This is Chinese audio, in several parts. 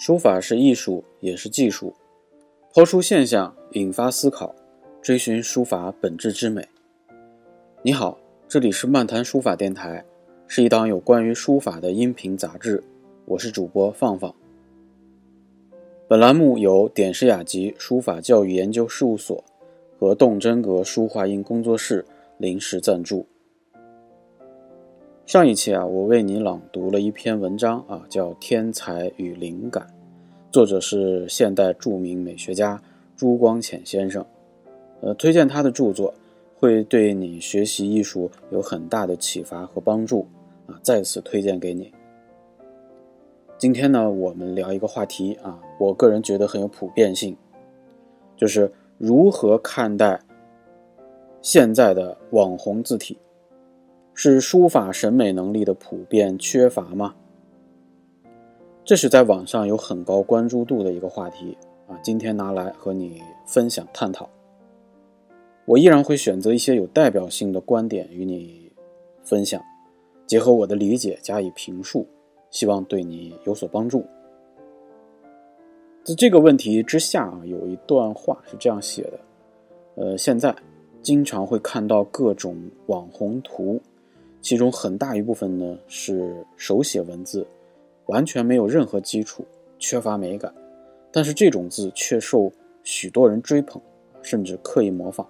书法是艺术，也是技术。抛出现象，引发思考，追寻书法本质之美。你好，这里是漫谈书法电台，是一档有关于书法的音频杂志。我是主播放放。本栏目由点石雅集书法教育研究事务所和动真格书画印工作室临时赞助。上一期啊，我为你朗读了一篇文章啊，叫《天才与灵感》，作者是现代著名美学家朱光潜先生。呃，推荐他的著作会对你学习艺术有很大的启发和帮助啊，再次推荐给你。今天呢，我们聊一个话题啊，我个人觉得很有普遍性，就是如何看待现在的网红字体。是书法审美能力的普遍缺乏吗？这是在网上有很高关注度的一个话题啊，今天拿来和你分享探讨。我依然会选择一些有代表性的观点与你分享，结合我的理解加以评述，希望对你有所帮助。在这个问题之下啊，有一段话是这样写的：呃，现在经常会看到各种网红图。其中很大一部分呢是手写文字，完全没有任何基础，缺乏美感。但是这种字却受许多人追捧，甚至刻意模仿。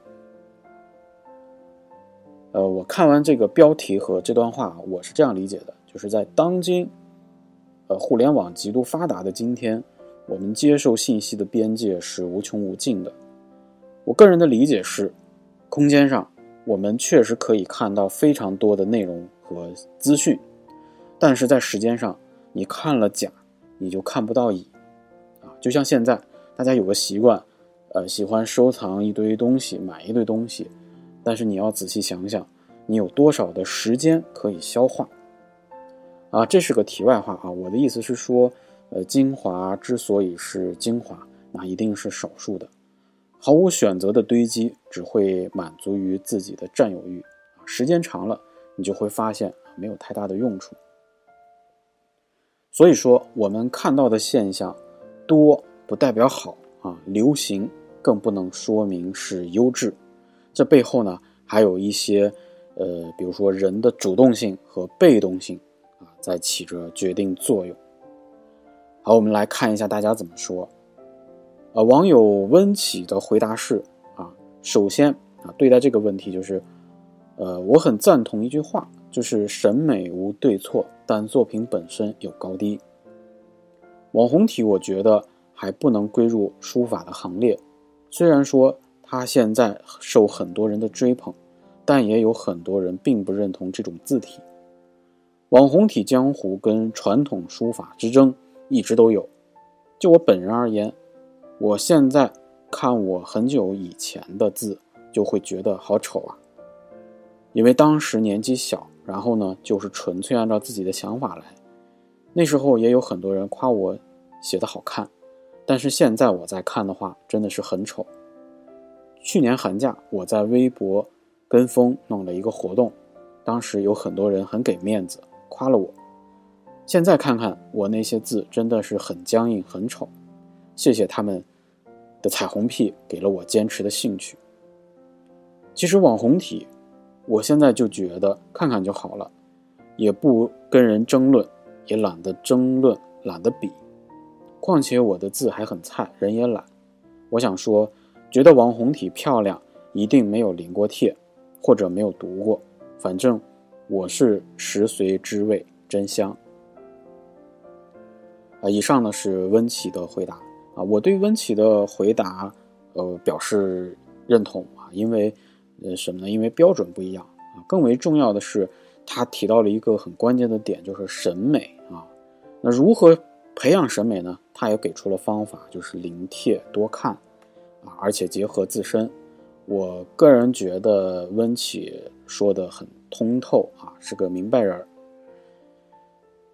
呃，我看完这个标题和这段话，我是这样理解的：就是在当今，呃，互联网极度发达的今天，我们接受信息的边界是无穷无尽的。我个人的理解是，空间上。我们确实可以看到非常多的内容和资讯，但是在时间上，你看了甲，你就看不到乙，啊，就像现在大家有个习惯，呃，喜欢收藏一堆东西，买一堆东西，但是你要仔细想想，你有多少的时间可以消化？啊，这是个题外话啊，我的意思是说，呃，精华之所以是精华，那一定是少数的。毫无选择的堆积只会满足于自己的占有欲，时间长了，你就会发现没有太大的用处。所以说，我们看到的现象多不代表好啊，流行更不能说明是优质。这背后呢，还有一些呃，比如说人的主动性和被动性啊，在起着决定作用。好，我们来看一下大家怎么说。呃，网友温启的回答是：啊，首先啊，对待这个问题就是，呃，我很赞同一句话，就是审美无对错，但作品本身有高低。网红体，我觉得还不能归入书法的行列，虽然说他现在受很多人的追捧，但也有很多人并不认同这种字体。网红体江湖跟传统书法之争一直都有，就我本人而言。我现在看我很久以前的字，就会觉得好丑啊。因为当时年纪小，然后呢，就是纯粹按照自己的想法来。那时候也有很多人夸我写的好看，但是现在我在看的话，真的是很丑。去年寒假我在微博跟风弄了一个活动，当时有很多人很给面子，夸了我。现在看看我那些字，真的是很僵硬，很丑。谢谢他们的彩虹屁，给了我坚持的兴趣。其实网红体，我现在就觉得看看就好了，也不跟人争论，也懒得争论，懒得比。况且我的字还很菜，人也懒。我想说，觉得网红体漂亮，一定没有临过帖，或者没有读过。反正我是食髓知味，真香。啊，以上呢是温琪的回答。我对温琪的回答，呃，表示认同啊，因为，呃，什么呢？因为标准不一样啊。更为重要的是，他提到了一个很关键的点，就是审美啊。那如何培养审美呢？他也给出了方法，就是临帖多看啊，而且结合自身。我个人觉得温琪说的很通透啊，是个明白人儿。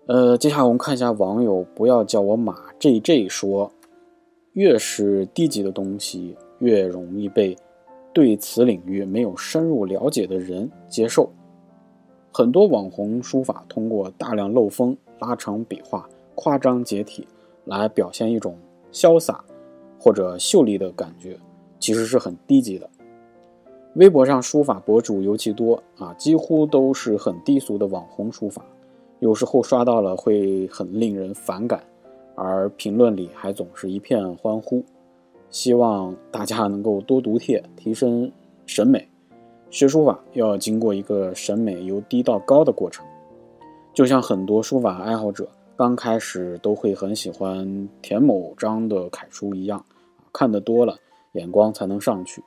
呃，接下来我们看一下网友不要叫我马 JJ 说。越是低级的东西，越容易被对此领域没有深入了解的人接受。很多网红书法通过大量漏风、拉长笔画、夸张解体，来表现一种潇洒或者秀丽的感觉，其实是很低级的。微博上书法博主尤其多啊，几乎都是很低俗的网红书法，有时候刷到了会很令人反感，而评论里还总是一片欢呼。希望大家能够多读帖，提升审美。学书法要经过一个审美由低到高的过程，就像很多书法爱好者刚开始都会很喜欢田某章的楷书一样，看得多了，眼光才能上去。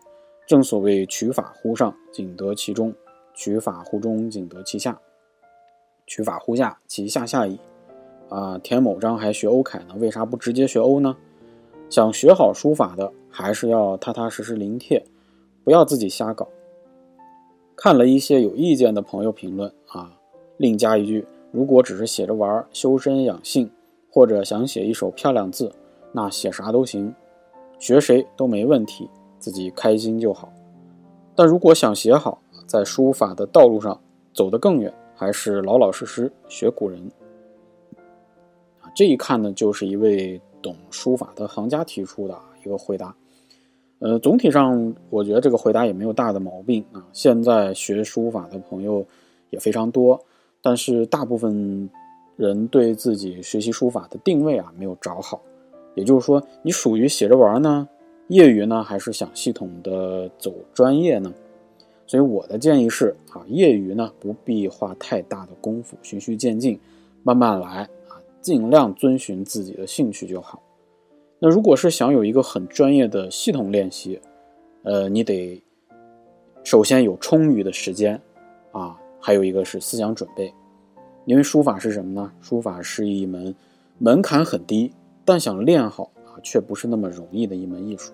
正所谓取法乎上，仅得其中；取法乎中，仅得其下；取法乎下，其下下矣。啊，田某章还学欧楷呢，为啥不直接学欧呢？想学好书法的，还是要踏踏实实临帖，不要自己瞎搞。看了一些有意见的朋友评论啊，另加一句：如果只是写着玩、修身养性，或者想写一手漂亮字，那写啥都行，学谁都没问题。自己开心就好，但如果想写好，在书法的道路上走得更远，还是老老实实学古人。这一看呢，就是一位懂书法的行家提出的一个回答。呃，总体上我觉得这个回答也没有大的毛病啊。现在学书法的朋友也非常多，但是大部分人对自己学习书法的定位啊没有找好，也就是说，你属于写着玩呢。业余呢，还是想系统的走专业呢？所以我的建议是啊，业余呢不必花太大的功夫，循序渐进，慢慢来，尽量遵循自己的兴趣就好。那如果是想有一个很专业的系统练习，呃，你得首先有充裕的时间啊，还有一个是思想准备，因为书法是什么呢？书法是一门门槛很低，但想练好啊，却不是那么容易的一门艺术。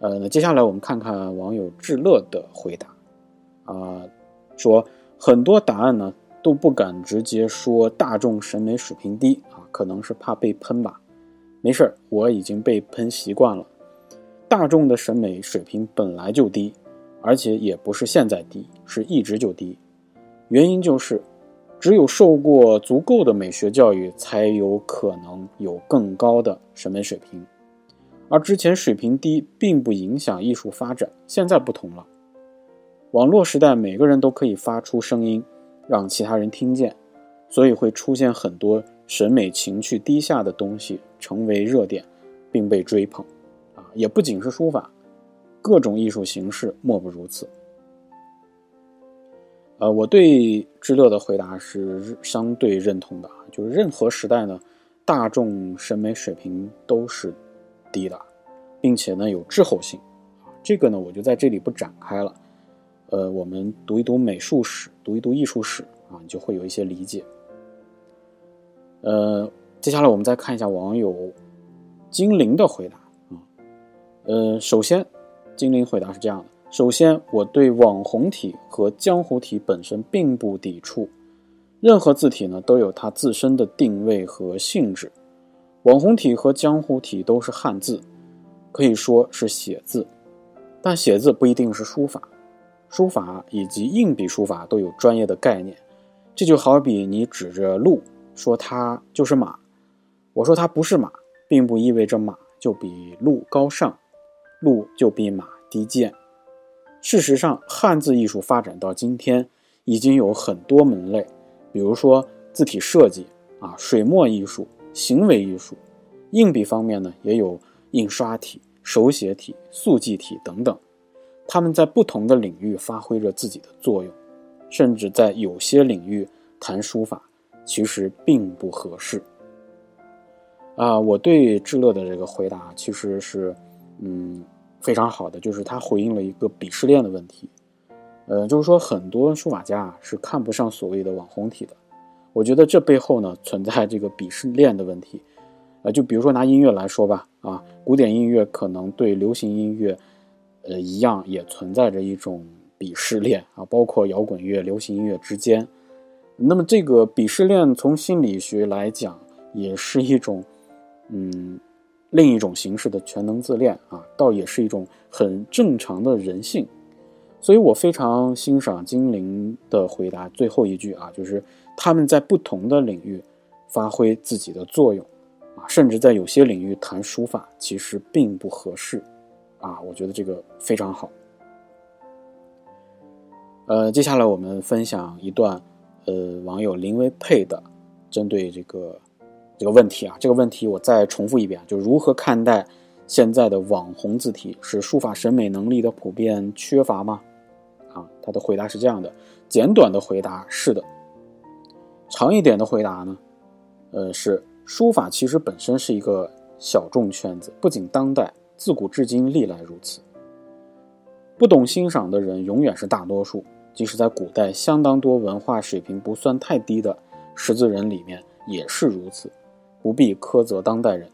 呃，那接下来我们看看网友智乐的回答，啊，说很多答案呢都不敢直接说大众审美水平低啊，可能是怕被喷吧。没事儿，我已经被喷习惯了。大众的审美水平本来就低，而且也不是现在低，是一直就低。原因就是，只有受过足够的美学教育，才有可能有更高的审美水平。而之前水平低并不影响艺术发展，现在不同了。网络时代，每个人都可以发出声音，让其他人听见，所以会出现很多审美情趣低下的东西成为热点，并被追捧。啊，也不仅是书法，各种艺术形式莫不如此。呃，我对知乐的回答是相对认同的，就是任何时代呢，大众审美水平都是。低的，并且呢有滞后性，这个呢我就在这里不展开了，呃，我们读一读美术史，读一读艺术史啊，你就会有一些理解。呃，接下来我们再看一下网友精灵的回答啊，呃，首先精灵回答是这样的：首先，我对网红体和江湖体本身并不抵触，任何字体呢都有它自身的定位和性质。网红体和江湖体都是汉字，可以说是写字，但写字不一定是书法。书法以及硬笔书法都有专业的概念，这就好比你指着鹿说它就是马，我说它不是马，并不意味着马就比鹿高尚，鹿就比马低贱。事实上，汉字艺术发展到今天，已经有很多门类，比如说字体设计啊，水墨艺术。行为艺术，硬笔方面呢，也有印刷体、手写体、速记体等等，他们在不同的领域发挥着自己的作用，甚至在有些领域谈书法，其实并不合适。啊，我对智乐的这个回答其实是，嗯，非常好的，就是他回应了一个鄙视链的问题，呃，就是说很多书法家是看不上所谓的网红体的。我觉得这背后呢存在这个鄙视链的问题，呃，就比如说拿音乐来说吧，啊，古典音乐可能对流行音乐，呃，一样也存在着一种鄙视链啊，包括摇滚乐、流行音乐之间。那么这个鄙视链从心理学来讲，也是一种，嗯，另一种形式的全能自恋啊，倒也是一种很正常的人性。所以我非常欣赏精灵的回答，最后一句啊，就是。他们在不同的领域发挥自己的作用，啊，甚至在有些领域谈书法其实并不合适，啊，我觉得这个非常好。呃，接下来我们分享一段，呃，网友林维佩的针对这个这个问题啊，这个问题我再重复一遍，就如何看待现在的网红字体？是书法审美能力的普遍缺乏吗？啊，他的回答是这样的：简短的回答是的，长一点的回答呢，呃，是书法其实本身是一个小众圈子，不仅当代，自古至今历来如此。不懂欣赏的人永远是大多数。即使在古代，相当多文化水平不算太低的识字人里面也是如此，不必苛责当代人。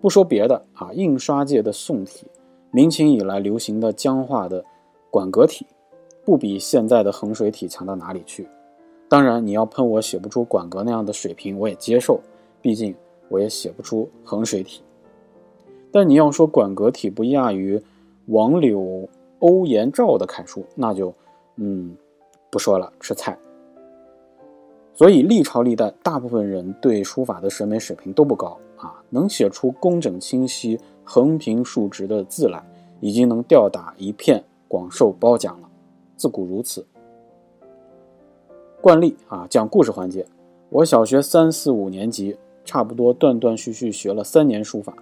不说别的啊，印刷界的宋体，明清以来流行的僵化的馆阁体，不比现在的衡水体强到哪里去。当然，你要喷我写不出馆阁那样的水平，我也接受，毕竟我也写不出衡水体。但你要说馆阁体不亚于王柳、欧颜赵的楷书，那就。嗯，不说了，吃菜。所以历朝历代，大部分人对书法的审美水平都不高啊，能写出工整清晰、横平竖直的字来，已经能吊打一片，广受褒奖了。自古如此。惯例啊，讲故事环节。我小学三四五年级，差不多断断续续学了三年书法，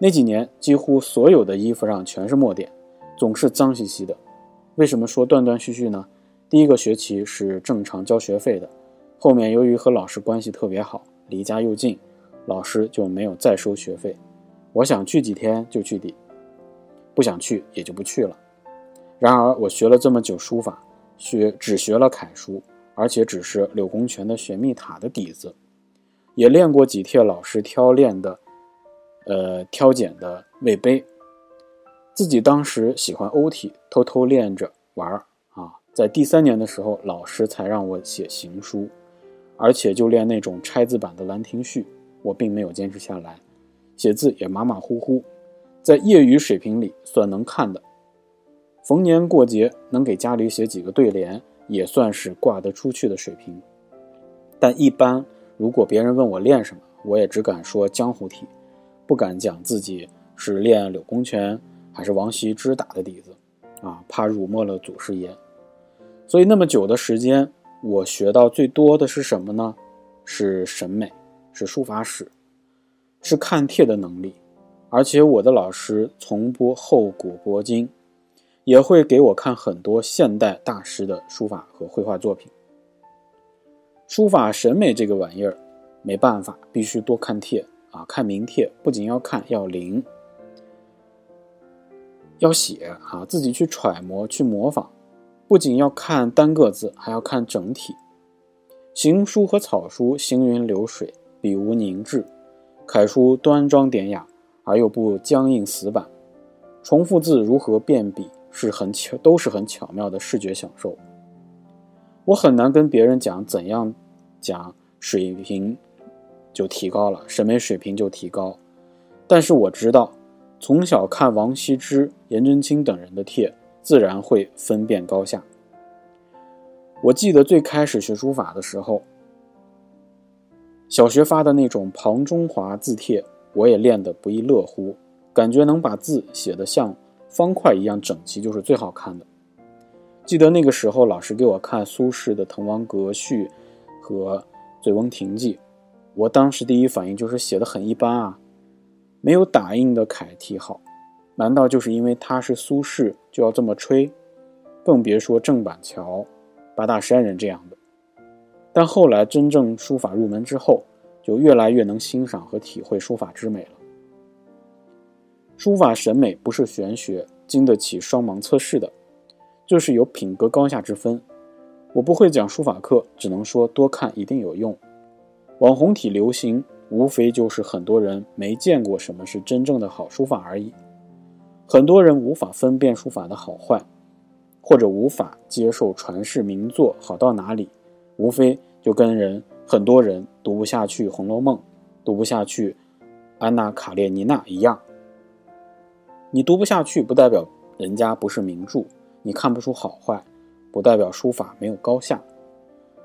那几年几乎所有的衣服上全是墨点，总是脏兮兮的。为什么说断断续续呢？第一个学期是正常交学费的，后面由于和老师关系特别好，离家又近，老师就没有再收学费。我想去几天就去抵，不想去也就不去了。然而我学了这么久书法，学只学了楷书，而且只是柳公权的玄秘塔的底子，也练过几帖老师挑练的，呃挑拣的魏碑。自己当时喜欢欧体，偷偷练着玩儿啊。在第三年的时候，老师才让我写行书，而且就练那种拆字版的《兰亭序》，我并没有坚持下来，写字也马马虎虎，在业余水平里算能看的。逢年过节能给家里写几个对联，也算是挂得出去的水平。但一般如果别人问我练什么，我也只敢说江湖体，不敢讲自己是练柳公权。还是王羲之打的底子，啊，怕辱没了祖师爷。所以那么久的时间，我学到最多的是什么呢？是审美，是书法史，是看帖的能力。而且我的老师从不厚古薄今，也会给我看很多现代大师的书法和绘画作品。书法审美这个玩意儿，没办法，必须多看帖啊，看名帖，不仅要看，要灵。要写啊，自己去揣摩、去模仿，不仅要看单个字，还要看整体。行书和草书行云流水，笔无凝滞；楷书端庄典雅而又不僵硬死板。重复字如何变笔，是很巧，都是很巧妙的视觉享受。我很难跟别人讲怎样讲水平就提高了，审美水平就提高，但是我知道。从小看王羲之、颜真卿等人的帖，自然会分辨高下。我记得最开始学书法的时候，小学发的那种庞中华字帖，我也练得不亦乐乎，感觉能把字写得像方块一样整齐，就是最好看的。记得那个时候，老师给我看苏轼的《滕王阁序》和《醉翁亭记》，我当时第一反应就是写的很一般啊。没有打印的楷体好，难道就是因为他是苏轼就要这么吹？更别说郑板桥、八大山人这样的。但后来真正书法入门之后，就越来越能欣赏和体会书法之美了。书法审美不是玄学，经得起双盲测试的，就是有品格高下之分。我不会讲书法课，只能说多看一定有用。网红体流行。无非就是很多人没见过什么是真正的好书法而已。很多人无法分辨书法的好坏，或者无法接受传世名作好到哪里，无非就跟人很多人读不下去《红楼梦》，读不下去《安娜·卡列尼娜》一样。你读不下去，不代表人家不是名著；你看不出好坏，不代表书法没有高下。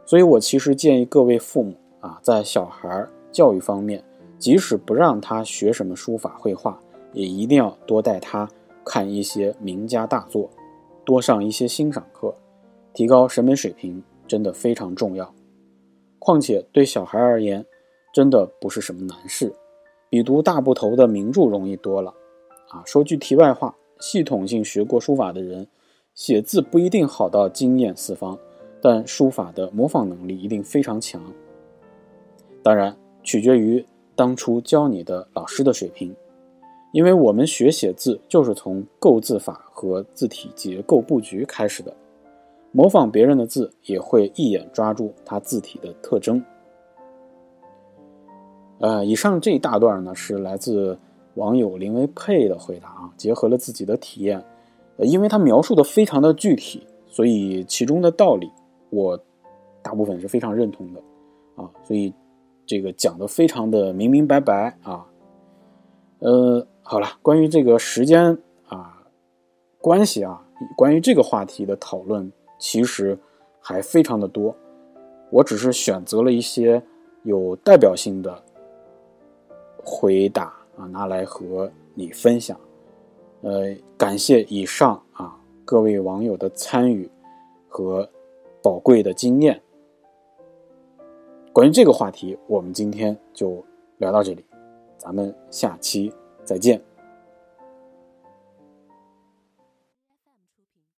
所以我其实建议各位父母。啊，在小孩教育方面，即使不让他学什么书法绘画，也一定要多带他看一些名家大作，多上一些欣赏课，提高审美水平真的非常重要。况且对小孩而言，真的不是什么难事，比读大部头的名著容易多了。啊，说句题外话，系统性学过书法的人，写字不一定好到惊艳四方，但书法的模仿能力一定非常强。当然，取决于当初教你的老师的水平，因为我们学写字就是从构字法和字体结构布局开始的，模仿别人的字也会一眼抓住他字体的特征。呃，以上这一大段呢，是来自。网友林维佩的回答啊，结合了自己的体验，呃，因为他描述的非常的具体，所以其中的道理我大部分是非常认同的啊，所以这个讲的非常的明明白白啊。呃，好了，关于这个时间啊关系啊，关于这个话题的讨论其实还非常的多，我只是选择了一些有代表性的回答。啊，拿来和你分享，呃，感谢以上啊各位网友的参与和宝贵的经验。关于这个话题，我们今天就聊到这里，咱们下期再见。